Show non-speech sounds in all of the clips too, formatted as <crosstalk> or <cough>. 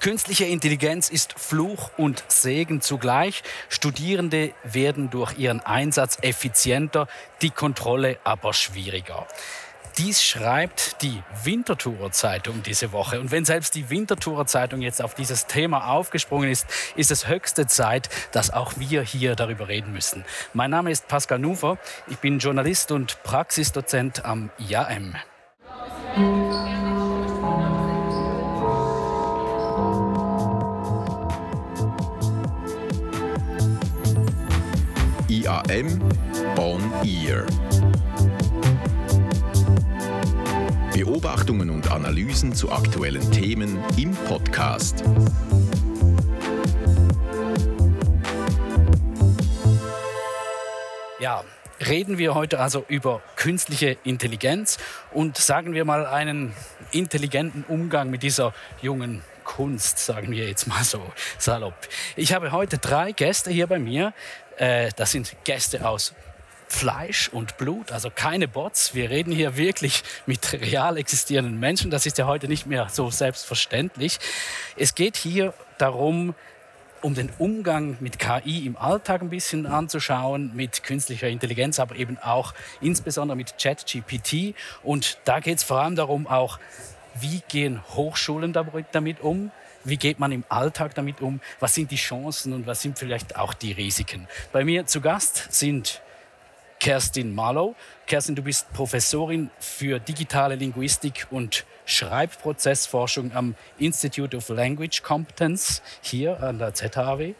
Künstliche Intelligenz ist Fluch und Segen zugleich. Studierende werden durch ihren Einsatz effizienter, die Kontrolle aber schwieriger. Dies schreibt die Winterthurer Zeitung diese Woche. Und wenn selbst die Winterthurer Zeitung jetzt auf dieses Thema aufgesprungen ist, ist es höchste Zeit, dass auch wir hier darüber reden müssen. Mein Name ist Pascal Nufer. Ich bin Journalist und Praxisdozent am IAM. IAM On Ear. Beobachtungen und Analysen zu aktuellen Themen im Podcast. Ja, reden wir heute also über künstliche Intelligenz und sagen wir mal einen intelligenten Umgang mit dieser jungen Kunst, sagen wir jetzt mal so salopp. Ich habe heute drei Gäste hier bei mir. Äh, das sind Gäste aus Fleisch und Blut, also keine Bots. Wir reden hier wirklich mit real existierenden Menschen. Das ist ja heute nicht mehr so selbstverständlich. Es geht hier darum, um den Umgang mit KI im Alltag ein bisschen anzuschauen, mit künstlicher Intelligenz, aber eben auch insbesondere mit ChatGPT. Und da geht es vor allem darum, auch, wie gehen Hochschulen damit um? Wie geht man im Alltag damit um? Was sind die Chancen und was sind vielleicht auch die Risiken? Bei mir zu Gast sind Kerstin Marlow. Kerstin, du bist Professorin für digitale Linguistik und Schreibprozessforschung am Institute of Language Competence hier an der ZHAW.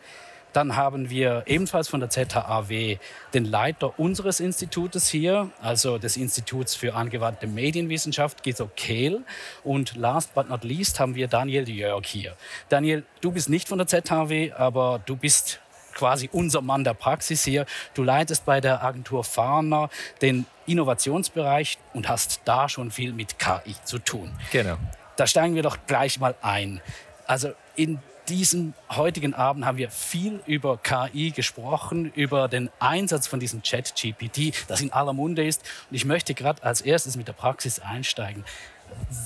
Dann haben wir ebenfalls von der ZHAW den Leiter unseres Institutes hier, also des Instituts für angewandte Medienwissenschaft, Giso Kehl. Und last but not least haben wir Daniel Jörg hier. Daniel, du bist nicht von der ZHAW, aber du bist quasi unser Mann der Praxis hier. Du leitest bei der Agentur Farner den Innovationsbereich und hast da schon viel mit KI zu tun. Genau. Da steigen wir doch gleich mal ein. Also in diesem heutigen Abend haben wir viel über KI gesprochen, über den Einsatz von diesem Chat-GPT, das in aller Munde ist. Und ich möchte gerade als erstes mit der Praxis einsteigen.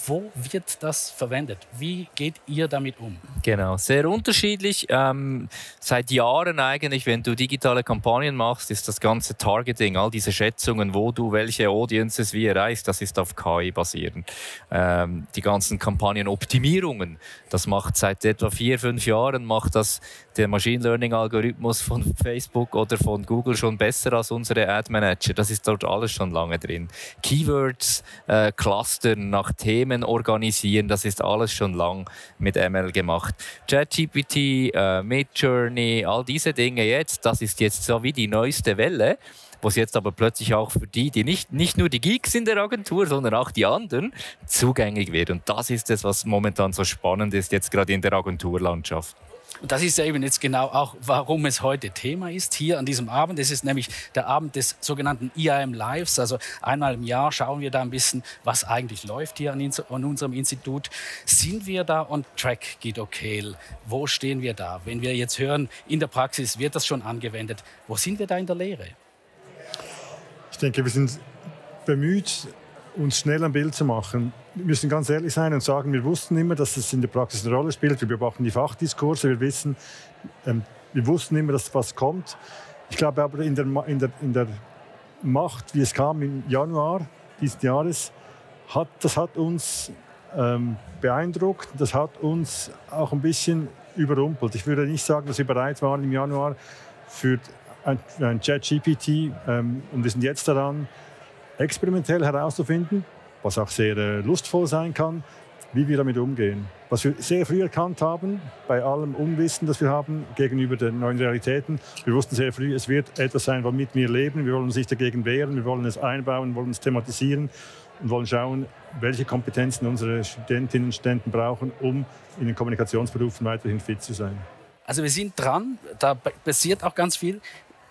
Wo wird das verwendet? Wie geht ihr damit um? Genau, sehr unterschiedlich. Ähm, seit Jahren eigentlich, wenn du digitale Kampagnen machst, ist das ganze Targeting, all diese Schätzungen, wo du welche Audiences wie erreichst, das ist auf KI basierend. Ähm, die ganzen Kampagnenoptimierungen, das macht seit etwa vier, fünf Jahren, macht das der Machine Learning Algorithmus von Facebook oder von Google schon besser als unsere Ad Manager. Das ist dort alles schon lange drin. Keywords, äh, Clustern nach Themen organisieren, das ist alles schon lang mit ML gemacht. ChatGPT, äh, Midjourney, all diese Dinge jetzt, das ist jetzt so wie die neueste Welle wo es jetzt aber plötzlich auch für die, die nicht, nicht nur die Geeks in der Agentur, sondern auch die anderen, zugänglich wird. Und das ist es, was momentan so spannend ist, jetzt gerade in der Agenturlandschaft. Und das ist ja eben jetzt genau auch, warum es heute Thema ist, hier an diesem Abend. Es ist nämlich der Abend des sogenannten IAM Lives. Also einmal im Jahr schauen wir da ein bisschen, was eigentlich läuft hier an, an unserem Institut. Sind wir da on track, Guido Kehl? Wo stehen wir da? Wenn wir jetzt hören, in der Praxis wird das schon angewendet. Wo sind wir da in der Lehre? Ich denke, wir sind bemüht, uns schnell ein Bild zu machen. Wir müssen ganz ehrlich sein und sagen, wir wussten immer, dass es in der Praxis eine Rolle spielt. Wir beobachten die Fachdiskurse, wir wissen, ähm, wir wussten immer, dass was kommt. Ich glaube aber in der, in, der, in der Macht, wie es kam im Januar dieses Jahres, hat, das hat uns ähm, beeindruckt, das hat uns auch ein bisschen überrumpelt. Ich würde nicht sagen, dass wir bereit waren im Januar für ein, ein Chat-GPT ähm, und wir sind jetzt daran, experimentell herauszufinden, was auch sehr äh, lustvoll sein kann, wie wir damit umgehen. Was wir sehr früh erkannt haben, bei allem Unwissen, das wir haben gegenüber den neuen Realitäten, wir wussten sehr früh, es wird etwas sein, womit wir leben. Wir wollen uns nicht dagegen wehren, wir wollen es einbauen, wollen es thematisieren und wollen schauen, welche Kompetenzen unsere Studentinnen und Studenten brauchen, um in den Kommunikationsberufen weiterhin fit zu sein. Also wir sind dran, da passiert auch ganz viel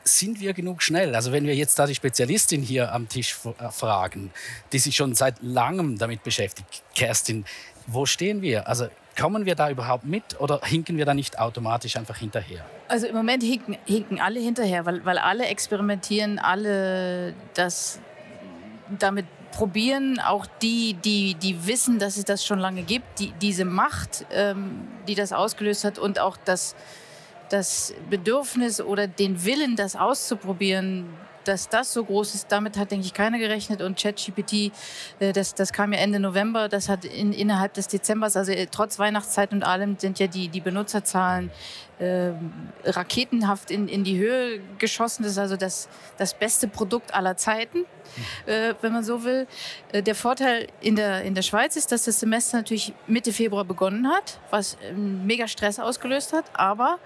sind wir genug schnell? Also wenn wir jetzt da die Spezialistin hier am Tisch äh, fragen, die sich schon seit langem damit beschäftigt, Kerstin, wo stehen wir? Also kommen wir da überhaupt mit oder hinken wir da nicht automatisch einfach hinterher? Also im Moment hinken, hinken alle hinterher, weil, weil alle experimentieren, alle das damit probieren auch die, die, die wissen, dass es das schon lange gibt, die, diese Macht, ähm, die das ausgelöst hat und auch das, das Bedürfnis oder den Willen, das auszuprobieren, dass das so groß ist, damit hat, denke ich, keiner gerechnet. Und ChatGPT, äh, das, das kam ja Ende November, das hat in, innerhalb des Dezembers, also äh, trotz Weihnachtszeit und allem, sind ja die, die Benutzerzahlen äh, raketenhaft in, in die Höhe geschossen. Das ist also das, das beste Produkt aller Zeiten, äh, wenn man so will. Äh, der Vorteil in der, in der Schweiz ist, dass das Semester natürlich Mitte Februar begonnen hat, was mega Stress ausgelöst hat. Aber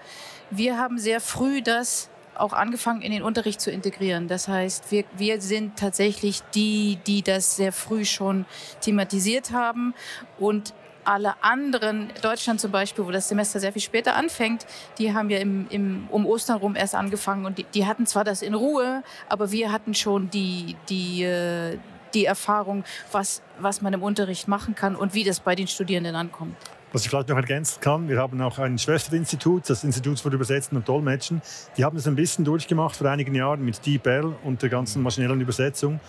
wir haben sehr früh das auch angefangen, in den Unterricht zu integrieren. Das heißt, wir, wir sind tatsächlich die, die das sehr früh schon thematisiert haben und alle anderen, Deutschland zum Beispiel, wo das Semester sehr viel später anfängt, die haben ja im, im, um Ostern rum erst angefangen und die, die, hatten zwar das in Ruhe, aber wir hatten schon die, die, äh, die Erfahrung, was, was man im Unterricht machen kann und wie das bei den Studierenden ankommt. Was ich vielleicht noch ergänzen kann, wir haben auch ein Schwesterinstitut, das Institut für Übersetzen und Dolmetschen. Die haben das ein bisschen durchgemacht vor einigen Jahren mit DeepL und der ganzen maschinellen Übersetzung.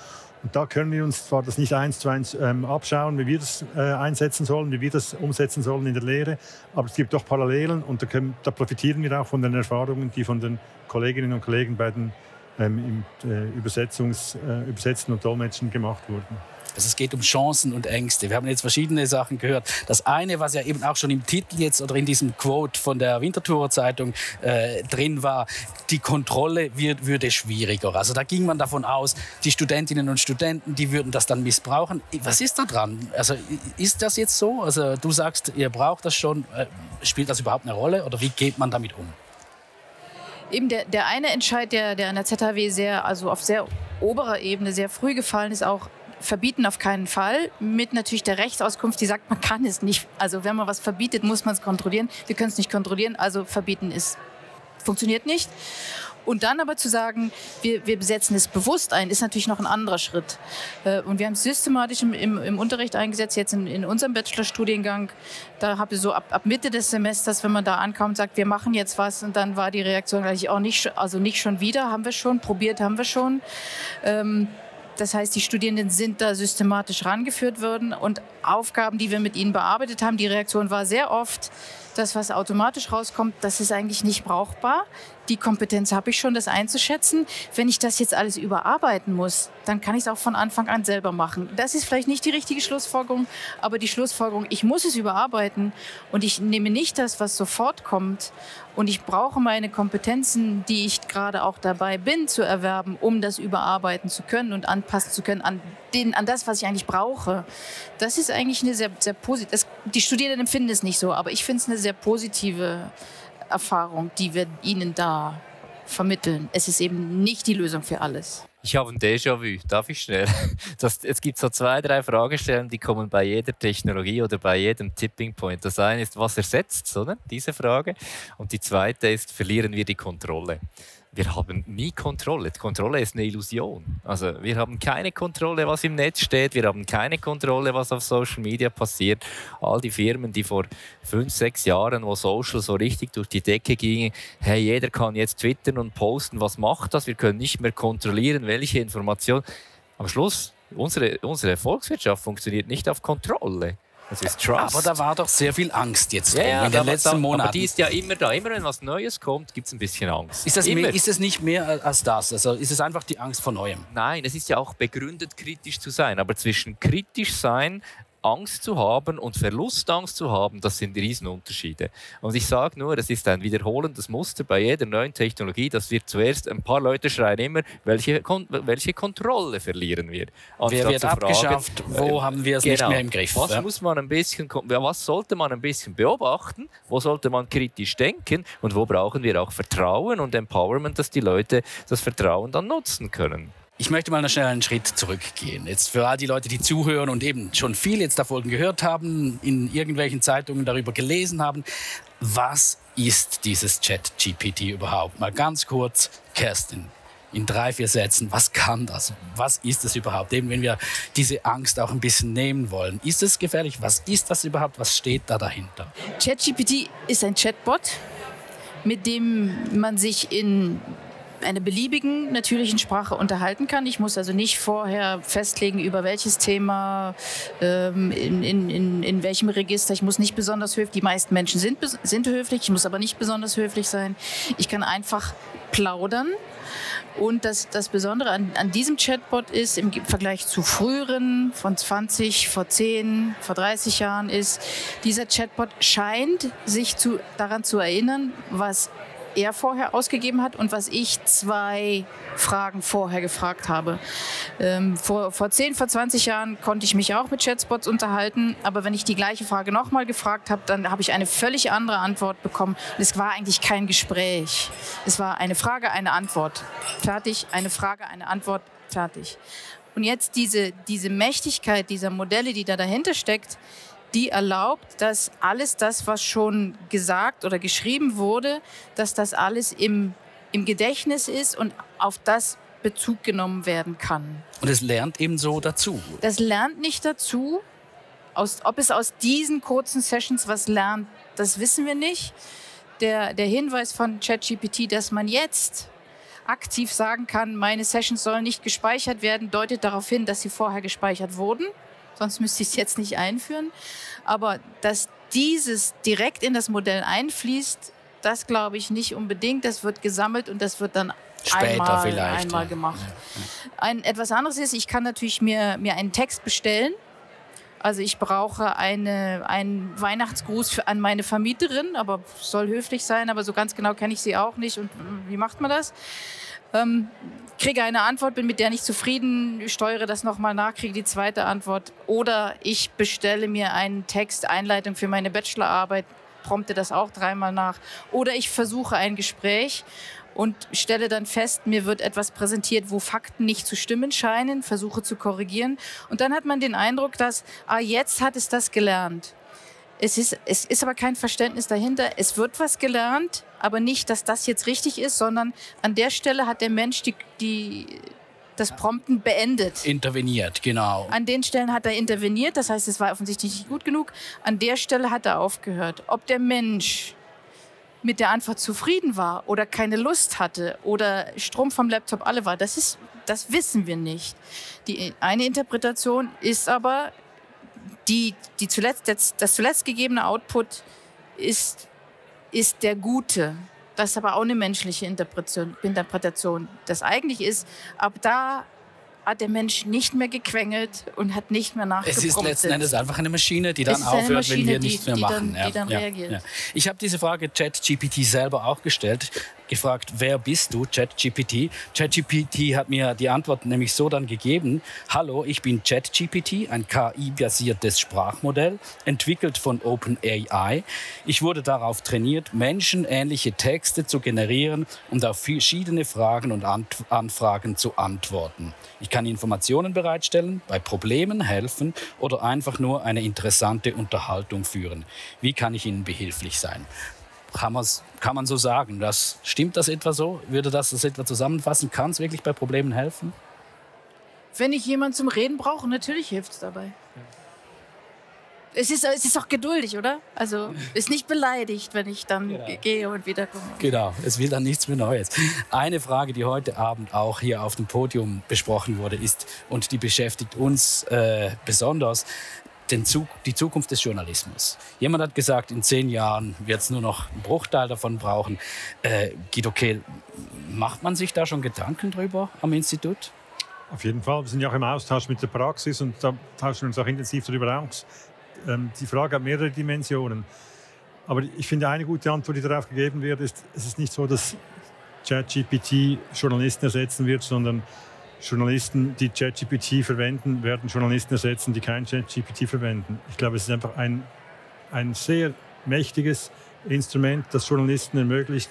Und da können wir uns zwar das nicht eins zu eins ähm, abschauen, wie wir das äh, einsetzen sollen, wie wir das umsetzen sollen in der Lehre, aber es gibt doch Parallelen und da, können, da profitieren wir auch von den Erfahrungen, die von den Kolleginnen und Kollegen bei den ähm, im, äh, Übersetzungs, äh, Übersetzen und Dolmetschen gemacht wurden. Also es geht um Chancen und Ängste. Wir haben jetzt verschiedene Sachen gehört. Das eine, was ja eben auch schon im Titel jetzt oder in diesem Quote von der Winterthurer Zeitung äh, drin war, die Kontrolle wird, würde schwieriger. Also da ging man davon aus, die Studentinnen und Studenten, die würden das dann missbrauchen. Was ist da dran? Also ist das jetzt so? Also du sagst, ihr braucht das schon. Äh, spielt das überhaupt eine Rolle oder wie geht man damit um? Eben der, der eine Entscheid, der, der an der ZHW sehr, also auf sehr oberer Ebene sehr früh gefallen ist, auch verbieten auf keinen Fall, mit natürlich der Rechtsauskunft, die sagt, man kann es nicht. Also wenn man was verbietet, muss man es kontrollieren. Wir können es nicht kontrollieren, also verbieten ist, funktioniert nicht. Und dann aber zu sagen, wir, wir besetzen es bewusst ein, ist natürlich noch ein anderer Schritt. Äh, und wir haben es systematisch im, im, im, Unterricht eingesetzt, jetzt in, in unserem Bachelorstudiengang. Da habe ich so ab, ab, Mitte des Semesters, wenn man da ankommt und sagt, wir machen jetzt was, und dann war die Reaktion gleich auch nicht, also nicht schon wieder, haben wir schon, probiert haben wir schon. Ähm, das heißt, die Studierenden sind da systematisch rangeführt worden und Aufgaben, die wir mit ihnen bearbeitet haben, die Reaktion war sehr oft, das, was automatisch rauskommt, das ist eigentlich nicht brauchbar. Die Kompetenz habe ich schon, das einzuschätzen. Wenn ich das jetzt alles überarbeiten muss, dann kann ich es auch von Anfang an selber machen. Das ist vielleicht nicht die richtige Schlussfolgerung, aber die Schlussfolgerung, ich muss es überarbeiten und ich nehme nicht das, was sofort kommt und ich brauche meine Kompetenzen, die ich gerade auch dabei bin zu erwerben, um das überarbeiten zu können und anpassen zu können an, den, an das, was ich eigentlich brauche. Das ist eigentlich eine sehr, sehr positive, die Studierenden empfinden es nicht so, aber ich finde es eine sehr positive Erfahrung, die wir ihnen da vermitteln. Es ist eben nicht die Lösung für alles. Ich habe ein Déjà-vu. Darf ich schnell? Das, es gibt so zwei, drei Fragestellungen, die kommen bei jeder Technologie oder bei jedem Tipping Point. Das eine ist, was ersetzt, oder? Diese Frage. Und die zweite ist, verlieren wir die Kontrolle? Wir haben nie Kontrolle. Die Kontrolle ist eine Illusion. Also wir haben keine Kontrolle, was im Netz steht. Wir haben keine Kontrolle, was auf Social Media passiert. All die Firmen, die vor fünf, sechs Jahren, wo Social so richtig durch die Decke ging, hey, jeder kann jetzt twittern und posten, was macht das? Wir können nicht mehr kontrollieren, welche Information. Am Schluss, unsere, unsere Volkswirtschaft funktioniert nicht auf Kontrolle. Das ist Trust. Aber da war doch sehr viel Angst jetzt ja, ja, in den letzten da, Monaten. Aber die ist ja immer da. Immer wenn was Neues kommt, gibt es ein bisschen Angst. Ist, das mehr, ist es nicht mehr als das? Also ist es einfach die Angst vor Neuem? Nein, es ist ja auch begründet, kritisch zu sein. Aber zwischen kritisch sein Angst zu haben und Verlustangst zu haben, das sind Riesenunterschiede. Und ich sage nur, es ist ein wiederholendes Muster bei jeder neuen Technologie, dass wir zuerst, ein paar Leute schreien immer, welche, welche Kontrolle verlieren wir. Wer wird abgeschafft? Wo äh, haben wir es genau, nicht mehr im Griff? Was, ja. muss man ein bisschen, was sollte man ein bisschen beobachten? Wo sollte man kritisch denken? Und wo brauchen wir auch Vertrauen und Empowerment, dass die Leute das Vertrauen dann nutzen können? Ich möchte mal noch schnell einen Schritt zurückgehen. Jetzt für all die Leute, die zuhören und eben schon viel jetzt davon gehört haben, in irgendwelchen Zeitungen darüber gelesen haben. Was ist dieses Chat-GPT überhaupt? Mal ganz kurz, Kerstin, in drei, vier Sätzen, was kann das? Was ist es überhaupt? Eben, wenn wir diese Angst auch ein bisschen nehmen wollen. Ist es gefährlich? Was ist das überhaupt? Was steht da dahinter? ChatGPT ist ein Chatbot, mit dem man sich in einer beliebigen natürlichen Sprache unterhalten kann. Ich muss also nicht vorher festlegen, über welches Thema, ähm, in, in, in, in welchem Register. Ich muss nicht besonders höflich, die meisten Menschen sind, sind höflich, ich muss aber nicht besonders höflich sein. Ich kann einfach plaudern. Und das, das Besondere an, an diesem Chatbot ist, im Vergleich zu früheren, von 20, vor 10, vor 30 Jahren, ist, dieser Chatbot scheint sich zu, daran zu erinnern, was er vorher ausgegeben hat und was ich zwei Fragen vorher gefragt habe. Ähm, vor, vor 10, vor 20 Jahren konnte ich mich auch mit Chatbots unterhalten, aber wenn ich die gleiche Frage nochmal gefragt habe, dann habe ich eine völlig andere Antwort bekommen. Und es war eigentlich kein Gespräch. Es war eine Frage, eine Antwort. Fertig, eine Frage, eine Antwort, fertig. Und jetzt diese, diese Mächtigkeit dieser Modelle, die da dahinter steckt, die erlaubt, dass alles das, was schon gesagt oder geschrieben wurde, dass das alles im, im Gedächtnis ist und auf das Bezug genommen werden kann. Und es lernt eben so dazu. Das lernt nicht dazu. Aus, ob es aus diesen kurzen Sessions was lernt, das wissen wir nicht. Der, der Hinweis von ChatGPT, dass man jetzt aktiv sagen kann, meine Sessions sollen nicht gespeichert werden, deutet darauf hin, dass sie vorher gespeichert wurden sonst müsste ich es jetzt nicht einführen. Aber dass dieses direkt in das Modell einfließt, das glaube ich nicht unbedingt. Das wird gesammelt und das wird dann Später einmal, vielleicht, einmal ja. gemacht. Ein, etwas anderes ist, ich kann natürlich mir, mir einen Text bestellen. Also ich brauche eine, einen Weihnachtsgruß für, an meine Vermieterin, aber soll höflich sein, aber so ganz genau kenne ich sie auch nicht. Und wie macht man das? Ähm, kriege eine Antwort, bin mit der nicht zufrieden, steuere das nochmal nach, kriege die zweite Antwort. Oder ich bestelle mir einen Text, Einleitung für meine Bachelorarbeit, prompte das auch dreimal nach. Oder ich versuche ein Gespräch und stelle dann fest, mir wird etwas präsentiert, wo Fakten nicht zu stimmen scheinen, versuche zu korrigieren. Und dann hat man den Eindruck, dass, ah, jetzt hat es das gelernt. Es ist, es ist aber kein Verständnis dahinter. Es wird was gelernt, aber nicht, dass das jetzt richtig ist, sondern an der Stelle hat der Mensch die, die, das Prompten beendet. Interveniert, genau. An den Stellen hat er interveniert, das heißt, es war offensichtlich nicht gut genug. An der Stelle hat er aufgehört. Ob der Mensch mit der Antwort zufrieden war oder keine Lust hatte oder Strom vom Laptop alle war, das, ist, das wissen wir nicht. Die eine Interpretation ist aber, die, die zuletzt, das, das zuletzt gegebene Output ist, ist der gute. Das ist aber auch eine menschliche Interpretation. Interpretation. Das eigentlich ist, ab da hat der Mensch nicht mehr gequengelt und hat nicht mehr nachgepromptet. Es ist letzten Endes einfach eine Maschine, die dann aufhört, wenn Maschine, wir die- nichts mehr die machen. dann- die dann reagiert. Ich habe diese Frage ChatGPT selber auch gestellt, gefragt, wer bist du, ChatGPT? ChatGPT hat mir die Antwort nämlich so dann gegeben, hallo, ich bin ChatGPT, ein KI-basiertes Sprachmodell, entwickelt von OpenAI. Ich wurde darauf trainiert, menschenähnliche Texte zu generieren und auf verschiedene Fragen und Anfragen zu antworten. Ich kann Informationen bereitstellen, bei Problemen helfen oder einfach nur eine interessante Unterhaltung führen. Wie kann ich Ihnen behilflich sein? Kann, kann man so sagen? Das, stimmt das etwa so? Würde das das etwa zusammenfassen? Kann es wirklich bei Problemen helfen? Wenn ich jemanden zum Reden brauche, natürlich hilft es dabei. Es ist, es ist auch geduldig, oder? Also ist nicht beleidigt, wenn ich dann Genau. ge- gehe und wiederkomme. Genau, es will dann nichts mehr Neues. Eine Frage, die heute Abend auch hier auf dem Podium besprochen wurde, ist, und die beschäftigt uns äh, besonders, den Zug, die Zukunft des Journalismus. Jemand hat gesagt, in zehn Jahren wird es nur noch einen Bruchteil davon brauchen. Äh, Guido Kehl, macht man sich da schon Gedanken drüber am Institut? Auf jeden Fall. Wir sind ja auch im Austausch mit der Praxis und da tauschen wir uns auch intensiv darüber aus. Ähm, die Frage hat mehrere Dimensionen. Aber ich finde, eine gute Antwort, die darauf gegeben wird, ist, es ist nicht so, dass ChatGPT Journalisten ersetzen wird, sondern Journalisten, die ChatGPT verwenden, werden Journalisten ersetzen, die kein ChatGPT verwenden. Ich glaube, es ist einfach ein, ein sehr mächtiges Instrument, das Journalisten ermöglicht,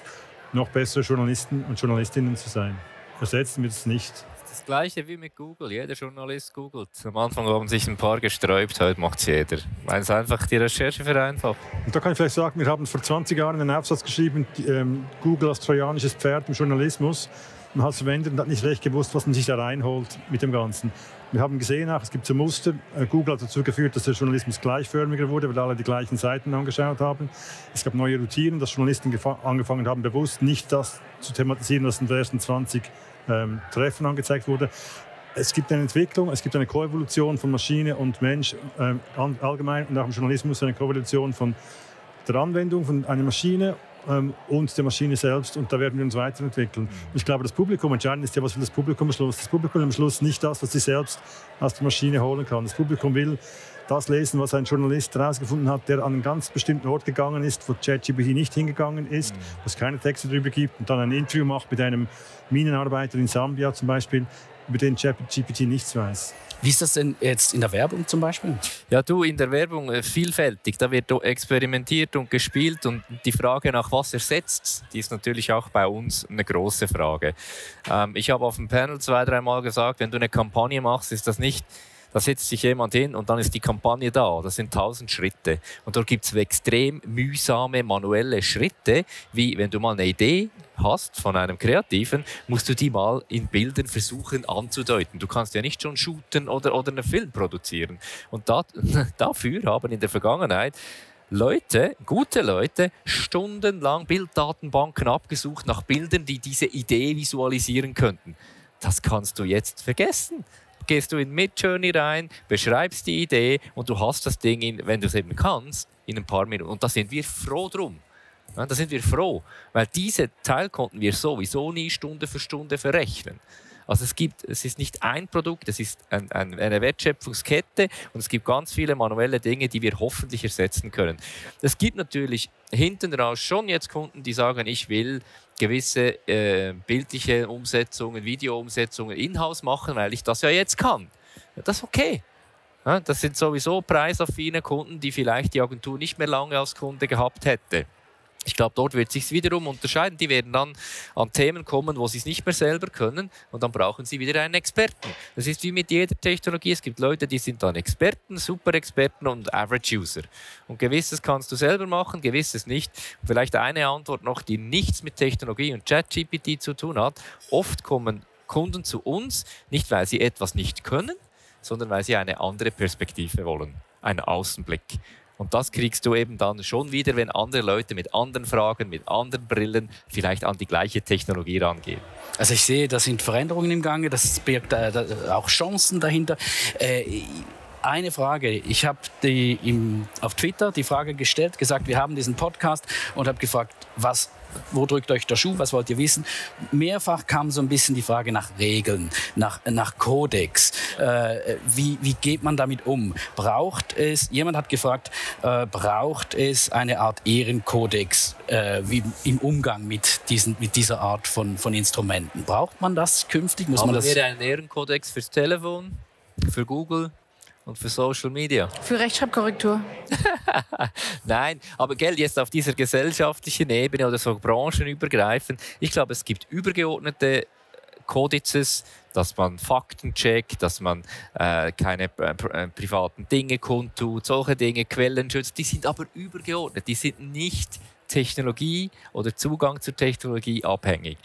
noch bessere Journalisten und Journalistinnen zu sein. Ersetzen wird es nicht. Das gleiche wie mit Google. Jeder Journalist googelt. Am Anfang haben sich ein paar gesträubt, heute macht es jeder. Weil es einfach die Recherche vereinfacht. Und da kann ich vielleicht sagen, wir haben vor 20 Jahren einen Aufsatz geschrieben, ähm, Google als trojanisches Pferd im Journalismus. man hat es verwendet und hat nicht recht gewusst, was man sich da reinholt mit dem Ganzen. Wir haben gesehen, auch, es gibt so Muster. Äh, Google hat dazu geführt, dass der Journalismus gleichförmiger wurde, weil alle die gleichen Seiten angeschaut haben. Es gab neue Routinen, dass Journalisten angefangen haben, bewusst nicht das zu thematisieren, was in den ersten 20 ähm, Treffen angezeigt wurde. Es gibt eine Entwicklung, es gibt eine Koevolution von Maschine und Mensch äh, allgemein und auch im Journalismus eine Koevolution von der Anwendung von einer Maschine ähm, und der Maschine selbst. Und da werden wir uns weiterentwickeln. Ich glaube, das Publikum, entscheidend ist ja, was will das Publikum am Schluss. Das Publikum am Schluss nicht das, was sie selbst aus der Maschine holen kann. Das Publikum will das lesen, was ein Journalist herausgefunden hat, der an einen ganz bestimmten Ort gegangen ist, wo ChatGPT nicht hingegangen ist, mhm. wo es keine Texte darüber gibt und dann ein Interview macht mit einem Minenarbeiter in Sambia zum Beispiel, über den ChatGPT nichts weiß. Wie ist das denn jetzt in der Werbung zum Beispiel? Ja, du, in der Werbung äh, vielfältig. Da wird experimentiert und gespielt und die Frage nach was ersetzt, die ist natürlich auch bei uns eine große Frage. Ähm, ich habe auf dem Panel zwei, dreimal gesagt, wenn du eine Kampagne machst, ist das nicht da setzt sich jemand hin und dann ist die Kampagne da. Das sind tausend Schritte. Und dort gibt es extrem mühsame manuelle Schritte, wie wenn du mal eine Idee hast von einem Kreativen, musst du die mal in Bildern versuchen anzudeuten. Du kannst ja nicht schon shooten oder, oder einen Film produzieren. Und da, <laughs> dafür haben in der Vergangenheit Leute, gute Leute, stundenlang Bilddatenbanken abgesucht nach Bildern, die diese Idee visualisieren könnten. Das kannst du jetzt vergessen gehst du in Midjourney rein, beschreibst die Idee und du hast das Ding, in, wenn du es eben kannst, in ein paar Minuten. Und da sind wir froh drum. Ja, da sind wir froh, weil diese Teil konnten wir sowieso nie Stunde für Stunde verrechnen. Also es gibt, es ist nicht ein Produkt, es ist ein, ein, eine Wertschöpfungskette und es gibt ganz viele manuelle Dinge, die wir hoffentlich ersetzen können. Es gibt natürlich hinten raus schon jetzt Kunden, die sagen, ich will gewisse äh, bildliche Umsetzungen, Videoumsetzungen in-house machen, weil ich das ja jetzt kann. Das ist okay. Das sind sowieso preisaffine Kunden, die vielleicht die Agentur nicht mehr lange als Kunde gehabt hätte. Ich glaube, dort wird sich wiederum unterscheiden. Die werden dann an Themen kommen, wo sie es nicht mehr selber können und dann brauchen sie wieder einen Experten. Das ist wie mit jeder Technologie. Es gibt Leute, die sind dann Experten, Super-Experten und Average-User. Und gewisses kannst du selber machen, gewisses nicht. Und vielleicht eine Antwort noch, die nichts mit Technologie und ChatGPT zu tun hat. Oft kommen Kunden zu uns, nicht weil sie etwas nicht können, sondern weil sie eine andere Perspektive wollen, einen Außenblick. Und das kriegst du eben dann schon wieder, wenn andere Leute mit anderen Fragen, mit anderen Brillen vielleicht an die gleiche Technologie rangehen. Also ich sehe, da sind Veränderungen im Gange, das birgt äh, auch Chancen dahinter. Äh, eine Frage. Ich habe auf Twitter die Frage gestellt, gesagt, wir haben diesen Podcast und habe gefragt, was wo drückt euch der Schuh, was wollt ihr wissen? Mehrfach kam so ein bisschen die Frage nach Regeln, nach, nach Kodex. Äh, wie, wie geht man damit um? Braucht es, jemand hat gefragt, äh, braucht es eine Art Ehrenkodex äh, wie im Umgang mit, diesen, mit dieser Art von, von Instrumenten? Braucht man das künftig? Muss Haben man das wir einen Ehrenkodex fürs Telefon, für Google, und für Social Media. Für Rechtschreibkorrektur. <laughs> Nein, aber gell, jetzt auf dieser gesellschaftlichen Ebene oder so branchenübergreifend, ich glaube, es gibt übergeordnete Kodizes, dass man Fakten checkt, dass man äh, keine äh, äh, privaten Dinge kundtut, solche Dinge, Quellen schützt, die sind aber übergeordnet, die sind nicht Technologie oder Zugang zur Technologie abhängig.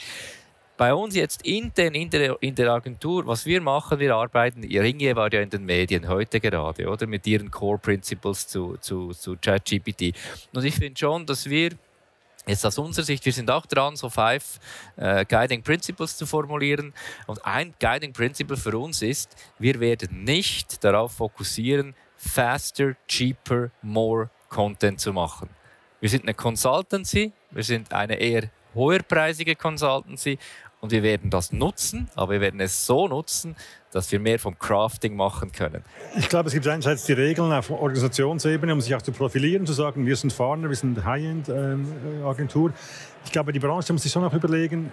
Bei uns jetzt intern in der, in der Agentur, was wir machen, wir arbeiten, Ringe war ja in den Medien heute gerade, oder? Mit ihren Core Principles zu, zu, zu ChatGPT. Und ich finde schon, dass wir Jetzt aus unserer Sicht, wir sind auch dran, so five äh, Guiding Principles zu formulieren. Und ein Guiding Principle für uns ist, wir werden nicht darauf fokussieren, faster, cheaper, more Content zu machen. Wir sind eine Consultancy, wir sind eine eher höherpreisige Consultancy und wir werden das nutzen, aber wir werden es so nutzen, dass wir mehr vom Crafting machen können. Ich glaube, es gibt einerseits die Regeln auf Organisationsebene, um sich auch zu profilieren, zu sagen, wir sind Farner, wir sind High-End-Agentur. Ähm, ich glaube, die Branche muss sich schon auch überlegen,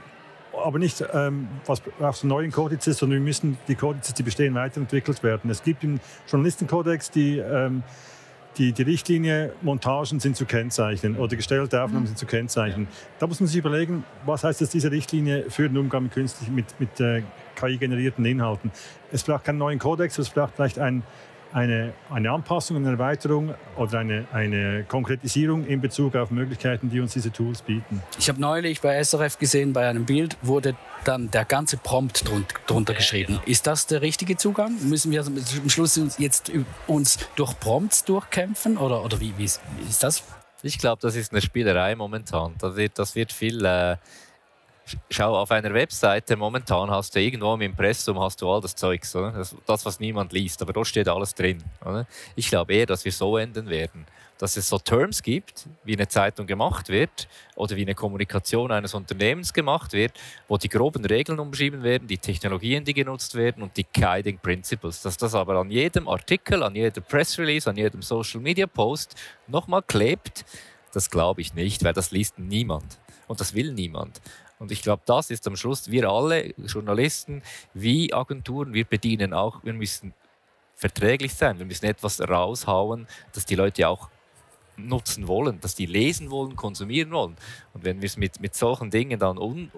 aber nicht, ähm, was brauchst du neuen Kodizes, sondern wir müssen die Kodizes, die bestehen, weiterentwickelt werden. Es gibt im Journalistenkodex die ähm, die, die Richtlinie, Montagen sind zu kennzeichnen oder gestellte Aufnahmen sind zu kennzeichnen. Da muss man sich überlegen, was heißt das, diese Richtlinie für den Umgang mit künstlich, mit, mit äh, KI-generierten Inhalten. Es braucht keinen neuen Kodex, es braucht vielleicht ein, eine, eine Anpassung, eine Erweiterung oder eine, eine Konkretisierung in Bezug auf Möglichkeiten, die uns diese Tools bieten. Ich habe neulich bei SRF gesehen, bei einem Bild wurde dann der ganze Prompt drunter geschrieben. Ist das der richtige Zugang? Müssen wir am Schluss jetzt uns durch Prompts durchkämpfen oder, oder wie, wie, ist, wie ist das? Ich glaube, das ist eine Spielerei momentan. Das wird, das wird viel. Äh schau auf einer Webseite, momentan hast du irgendwo im Impressum hast du all das Zeugs? Das, das, was niemand liest, aber dort steht alles drin. Oder? Ich glaube eher, dass wir so enden werden, dass es so Terms gibt, wie eine Zeitung gemacht wird oder wie eine Kommunikation eines Unternehmens gemacht wird, wo die groben Regeln umschrieben werden, die Technologien, die genutzt werden und die Guiding Principles. Dass das aber an jedem Artikel, an jeder Press Release, an jedem Social Media Post nochmal klebt, das glaube ich nicht, weil das liest niemand und das will niemand. Und ich glaube, das ist am Schluss, wir alle, Journalisten wie Agenturen, wir bedienen auch, wir müssen verträglich sein, wir müssen etwas raushauen, dass die Leute auch nutzen wollen, dass die lesen wollen, konsumieren wollen. Und wenn wir es mit, mit solchen Dingen dann un,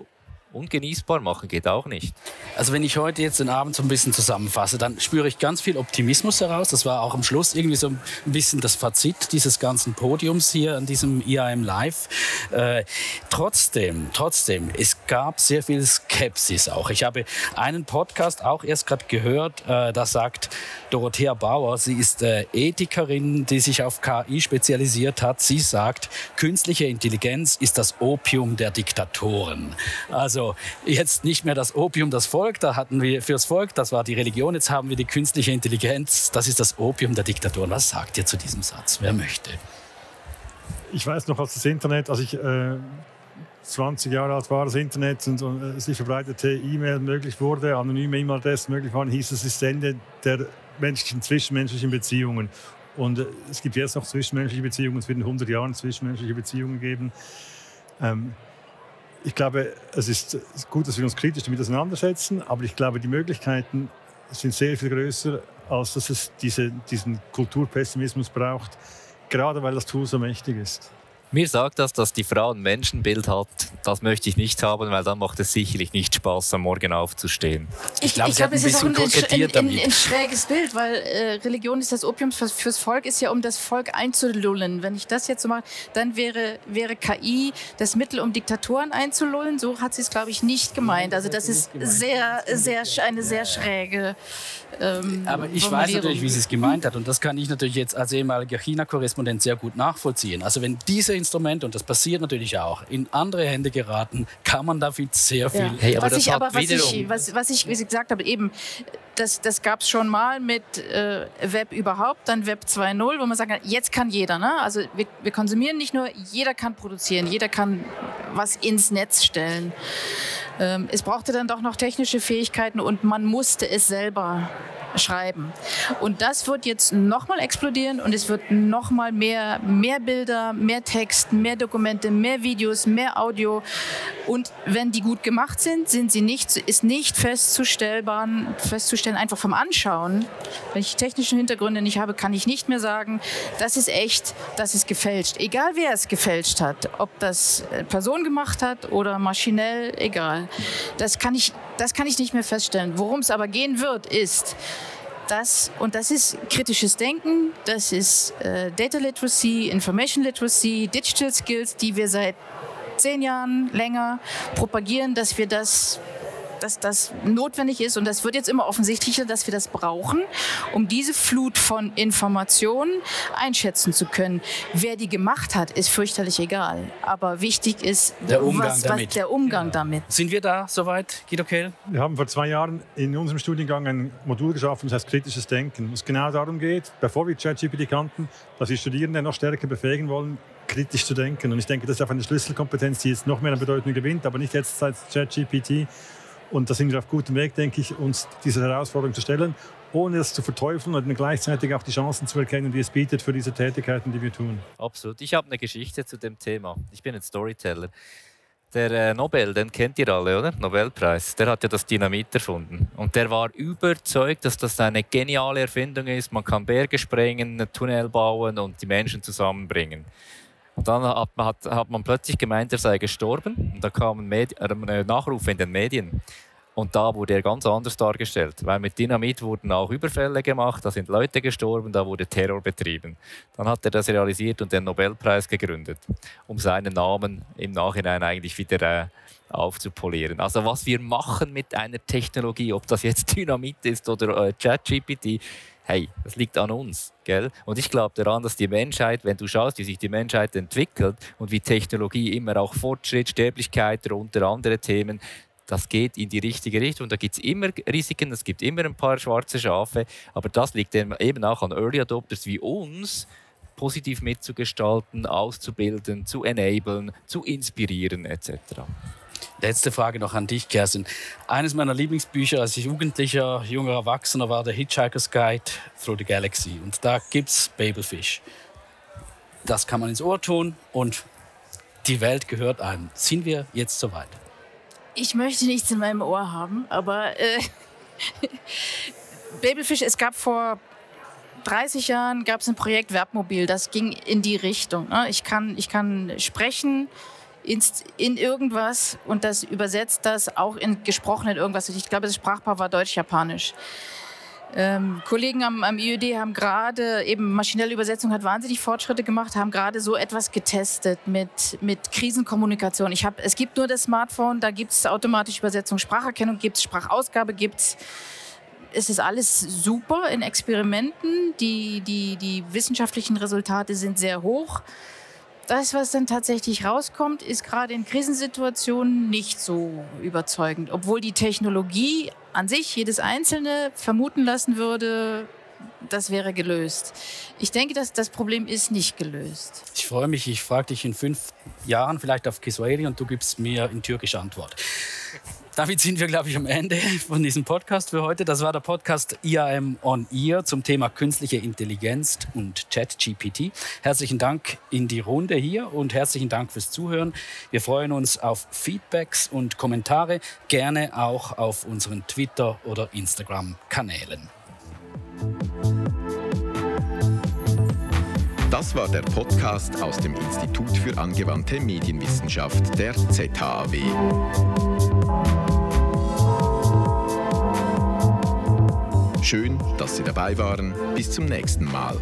ungenießbar machen, geht auch nicht. Also wenn ich heute jetzt den Abend so ein bisschen zusammenfasse, dann spüre ich ganz viel Optimismus heraus. Das war auch am Schluss irgendwie so ein bisschen das Fazit dieses ganzen Podiums hier an diesem IAM Live. Äh, trotzdem, trotzdem, es gab sehr viel Skepsis auch. Ich habe einen Podcast auch erst gerade gehört, äh, da sagt Dorothea Bauer, sie ist äh, Ethikerin, die sich auf KI spezialisiert hat. Sie sagt, künstliche Intelligenz ist das Opium der Diktatoren. Also also jetzt nicht mehr das Opium, das Volk, da hatten wir fürs Volk, das war die Religion, jetzt haben wir die künstliche Intelligenz, das ist das Opium der Diktatoren. Was sagt ihr zu diesem Satz? Wer möchte? Ich weiß noch, als das Internet, als ich äh, 20 Jahre alt war, das Internet und, und äh, die verbreitete E-Mail möglich wurde, anonyme E-Mail-Adressen möglich waren, hieß es, es ist Ende der menschlichen, zwischenmenschlichen Beziehungen. Und äh, es gibt jetzt noch zwischenmenschliche Beziehungen, es wird in 100 Jahren zwischenmenschliche Beziehungen geben. Ähm, ich glaube, es ist gut, dass wir uns kritisch damit auseinandersetzen, aber ich glaube, die Möglichkeiten sind sehr viel größer, als dass es diese, diesen Kulturpessimismus braucht, gerade weil das Tool so mächtig ist. Mir sagt das, dass die Frau ein Menschenbild hat. Das möchte ich nicht haben, weil dann macht es sicherlich nicht Spaß, am Morgen aufzustehen. Ich, glaube, glaub, es ist auch ein, ein, ein, ein, schräges Bild, weil äh, Religion ist das Opium fürs, fürs, Volk, ist ja um das Volk einzulullen. Wenn ich das jetzt so mache, dann wäre, wäre KI das Mittel, um Diktatoren einzulullen. So hat sie es, glaube ich, nicht gemeint. Also das ist sehr, sehr, eine sehr schräge ähm, Aber ich weiß natürlich, wie sie es gemeint hat. Und das kann ich natürlich jetzt als ehemaliger China-Korrespondent sehr gut nachvollziehen. Also wenn diese Instrumente, und das passiert natürlich auch, in andere Hände geraten, kann man damit sehr viel. Ja. Hey, aber was, ich, aber was, ich, was, was ich, wie Sie gesagt habe, eben, das, das gab es schon mal mit äh, Web überhaupt, dann Web 2.0, wo man sagt, jetzt kann jeder. Ne? Also wir, wir konsumieren nicht nur, jeder kann produzieren, jeder kann was ins Netz stellen. Ähm, es brauchte dann doch noch technische Fähigkeiten und man musste es selber schreiben. Und das wird jetzt nochmal explodieren und es wird nochmal mehr, mehr Bilder, mehr Text, mehr Dokumente, mehr Videos, mehr Audio. Und wenn die gut gemacht sind, sind sie nicht, ist nicht festzustellen, festzustellen einfach vom Anschauen. Wenn ich technische Hintergründe nicht habe, kann ich nicht mehr sagen, das ist echt, das ist gefälscht. Egal wer es gefälscht hat, ob das Person gemacht hat oder maschinell, egal. Das kann ich, das kann ich nicht mehr feststellen. Worum es aber gehen wird, ist, das, und das ist kritisches Denken, das ist äh, Data Literacy, Information Literacy, Digital Skills, die wir seit zehn Jahren länger propagieren, dass wir das dass das notwendig ist und das wird jetzt immer offensichtlicher, dass wir das brauchen, um diese Flut von Informationen einschätzen zu können. Wer die gemacht hat, ist fürchterlich egal. Aber wichtig ist der Umgang, was, damit. Was, der Umgang ja. damit. Sind wir da soweit, Guido Kehl? Wir haben vor zwei Jahren in unserem Studiengang ein Modul geschaffen, das heißt kritisches Denken, wo es genau darum geht, bevor wir ChatGPT kannten, dass wir Studierende noch stärker befähigen wollen, kritisch zu denken. Und ich denke, das ist einfach eine Schlüsselkompetenz, die jetzt noch mehr an Bedeutung gewinnt, aber nicht jetzt seit ChatGPT, und da sind wir auf gutem Weg, denke ich, uns dieser Herausforderung zu stellen, ohne es zu verteufeln und gleichzeitig auch die Chancen zu erkennen, die es bietet für diese Tätigkeiten, die wir tun. Absolut. Ich habe eine Geschichte zu dem Thema. Ich bin ein Storyteller. Der äh, Nobel, den kennt ihr alle, oder? Nobelpreis. Der hat ja das Dynamit erfunden. Und der war überzeugt, dass das eine geniale Erfindung ist. Man kann Berge sprengen, einen Tunnel bauen und die Menschen zusammenbringen. Und dann hat man, hat, hat man plötzlich gemeint, er sei gestorben. Und da kam ein, Medi äh, ein Nachruf in den Medien. Und da wurde er ganz anders dargestellt, weil mit Dynamit wurden auch Überfälle gemacht, da sind Leute gestorben, da wurde Terror betrieben. Dann hat er das realisiert und den Nobelpreis gegründet, um seinen Namen im Nachhinein eigentlich wieder äh, aufzupolieren. Also was wir machen mit einer Technologie, ob das jetzt <laughs> Dynamit ist oder äh, ChatGPT, hey, das liegt an uns. Gell? Und ich glaube daran, dass die Menschheit, wenn du schaust, wie sich die Menschheit entwickelt und wie Technologie immer auch Fortschritt, Sterblichkeit, unter andere Themen, das geht in die richtige Richtung. Da gibt es immer Risiken, es gibt immer ein paar schwarze Schafe, aber das liegt eben auch an Early Adopters wie uns, positiv mitzugestalten, auszubilden, zu enablen, zu inspirieren etc. Letzte Frage noch an dich, Kerstin. Eines meiner Lieblingsbücher als jugendlicher, junger Erwachsener war der Hitchhiker's Guide Through the Galaxy. Und da gibt es Babelfish. Das kann man ins Ohr tun und die Welt gehört einem. Sind wir jetzt soweit? Ich möchte nichts in meinem Ohr haben, aber äh, <laughs> Babelfish, es gab vor 30 Jahren gab ein Projekt Werbmobil, das ging in die Richtung. Ne? Ich, kann, ich kann sprechen, in irgendwas und das übersetzt das auch in gesprochenen irgendwas. Ich glaube, das Sprachpaar war Deutsch-Japanisch. Ähm, Kollegen am, am IUD haben gerade, eben maschinelle Übersetzung hat wahnsinnig Fortschritte gemacht, haben gerade so etwas getestet mit, mit Krisenkommunikation. Ich hab, es gibt nur das Smartphone, da gibt es automatische Übersetzung, Spracherkennung gibt es, Sprachausgabe gibt es. Es ist alles super in Experimenten. Die, die, die wissenschaftlichen Resultate sind sehr hoch das, was dann tatsächlich rauskommt, ist gerade in Krisensituationen nicht so überzeugend. Obwohl die Technologie an sich jedes Einzelne vermuten lassen würde, das wäre gelöst. Ich denke, dass das Problem ist nicht gelöst. Ich freue mich, ich frage dich in fünf Jahren vielleicht auf Kiswahili und du gibst mir in türkische Antwort. Damit sind wir, glaube ich, am Ende von diesem Podcast für heute. Das war der Podcast IAM on Ear zum Thema künstliche Intelligenz und ChatGPT. Herzlichen Dank in die Runde hier und herzlichen Dank fürs Zuhören. Wir freuen uns auf Feedbacks und Kommentare, gerne auch auf unseren Twitter- oder Instagram-Kanälen. Das war der Podcast aus dem Institut für angewandte Medienwissenschaft der ZHAW. Schön, dass Sie dabei waren. Bis zum nächsten Mal.